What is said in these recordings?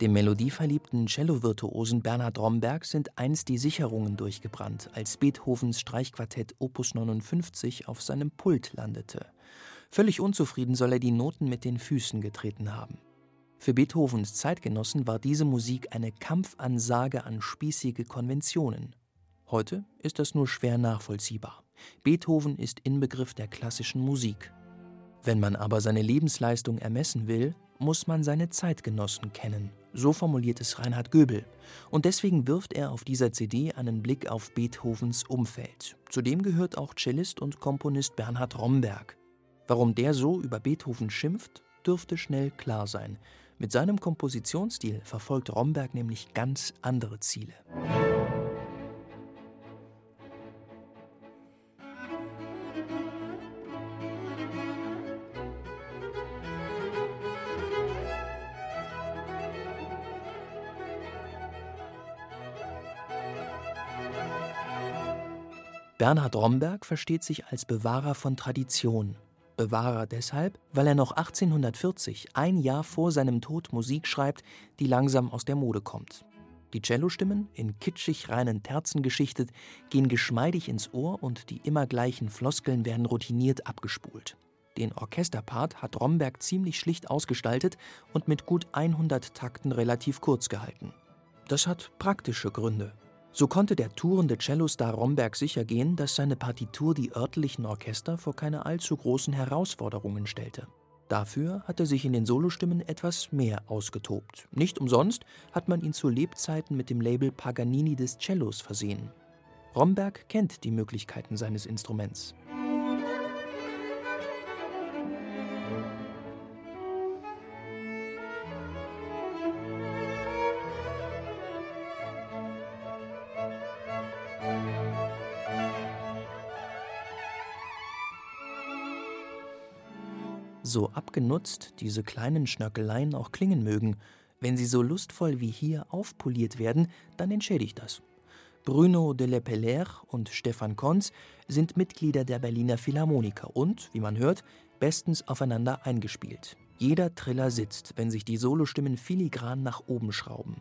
Dem melodieverliebten Cellovirtuosen Bernhard Romberg sind einst die Sicherungen durchgebrannt, als Beethovens Streichquartett Opus 59 auf seinem Pult landete. Völlig unzufrieden soll er die Noten mit den Füßen getreten haben. Für Beethovens Zeitgenossen war diese Musik eine Kampfansage an spießige Konventionen. Heute ist das nur schwer nachvollziehbar. Beethoven ist Inbegriff der klassischen Musik. Wenn man aber seine Lebensleistung ermessen will, muss man seine Zeitgenossen kennen. So formuliert es Reinhard Göbel. Und deswegen wirft er auf dieser CD einen Blick auf Beethovens Umfeld. Zudem gehört auch Cellist und Komponist Bernhard Romberg. Warum der so über Beethoven schimpft, dürfte schnell klar sein. Mit seinem Kompositionsstil verfolgt Romberg nämlich ganz andere Ziele. Bernhard Romberg versteht sich als Bewahrer von Tradition. Bewahrer deshalb, weil er noch 1840, ein Jahr vor seinem Tod, Musik schreibt, die langsam aus der Mode kommt. Die Cellostimmen, in kitschig reinen Terzen geschichtet, gehen geschmeidig ins Ohr und die immer gleichen Floskeln werden routiniert abgespult. Den Orchesterpart hat Romberg ziemlich schlicht ausgestaltet und mit gut 100 Takten relativ kurz gehalten. Das hat praktische Gründe. So konnte der tourende Cellostar Romberg sichergehen, dass seine Partitur die örtlichen Orchester vor keine allzu großen Herausforderungen stellte. Dafür hat er sich in den Solostimmen etwas mehr ausgetobt. Nicht umsonst hat man ihn zu Lebzeiten mit dem Label Paganini des Cellos versehen. Romberg kennt die Möglichkeiten seines Instruments. So abgenutzt diese kleinen Schnörkeleien auch klingen mögen, wenn sie so lustvoll wie hier aufpoliert werden, dann entschädigt das. Bruno de Lepellère und Stefan Konz sind Mitglieder der Berliner Philharmoniker und, wie man hört, bestens aufeinander eingespielt. Jeder Triller sitzt, wenn sich die Solostimmen filigran nach oben schrauben.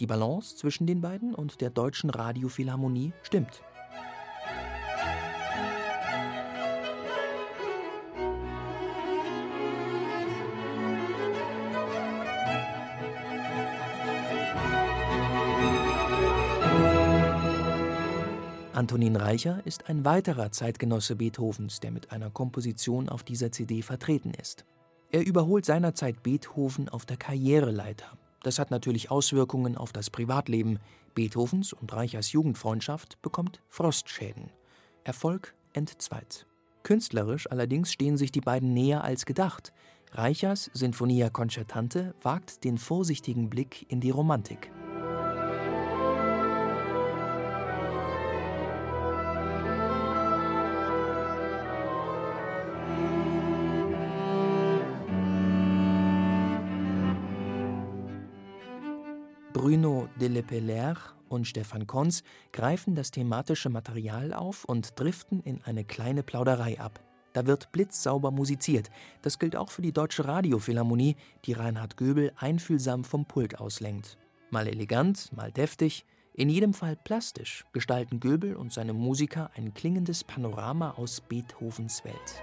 Die Balance zwischen den beiden und der Deutschen Radiophilharmonie stimmt. Antonin Reicher ist ein weiterer Zeitgenosse Beethovens, der mit einer Komposition auf dieser CD vertreten ist. Er überholt seinerzeit Beethoven auf der Karriereleiter. Das hat natürlich Auswirkungen auf das Privatleben. Beethovens und Reichers Jugendfreundschaft bekommt Frostschäden. Erfolg entzweit. Künstlerisch allerdings stehen sich die beiden näher als gedacht. Reichers Sinfonia Concertante wagt den vorsichtigen Blick in die Romantik. Bruno de Lepellère und Stefan Konz greifen das thematische Material auf und driften in eine kleine Plauderei ab. Da wird blitzsauber musiziert. Das gilt auch für die Deutsche Radiophilharmonie, die Reinhard Göbel einfühlsam vom Pult auslenkt. Mal elegant, mal deftig, in jedem Fall plastisch gestalten Göbel und seine Musiker ein klingendes Panorama aus Beethovens Welt.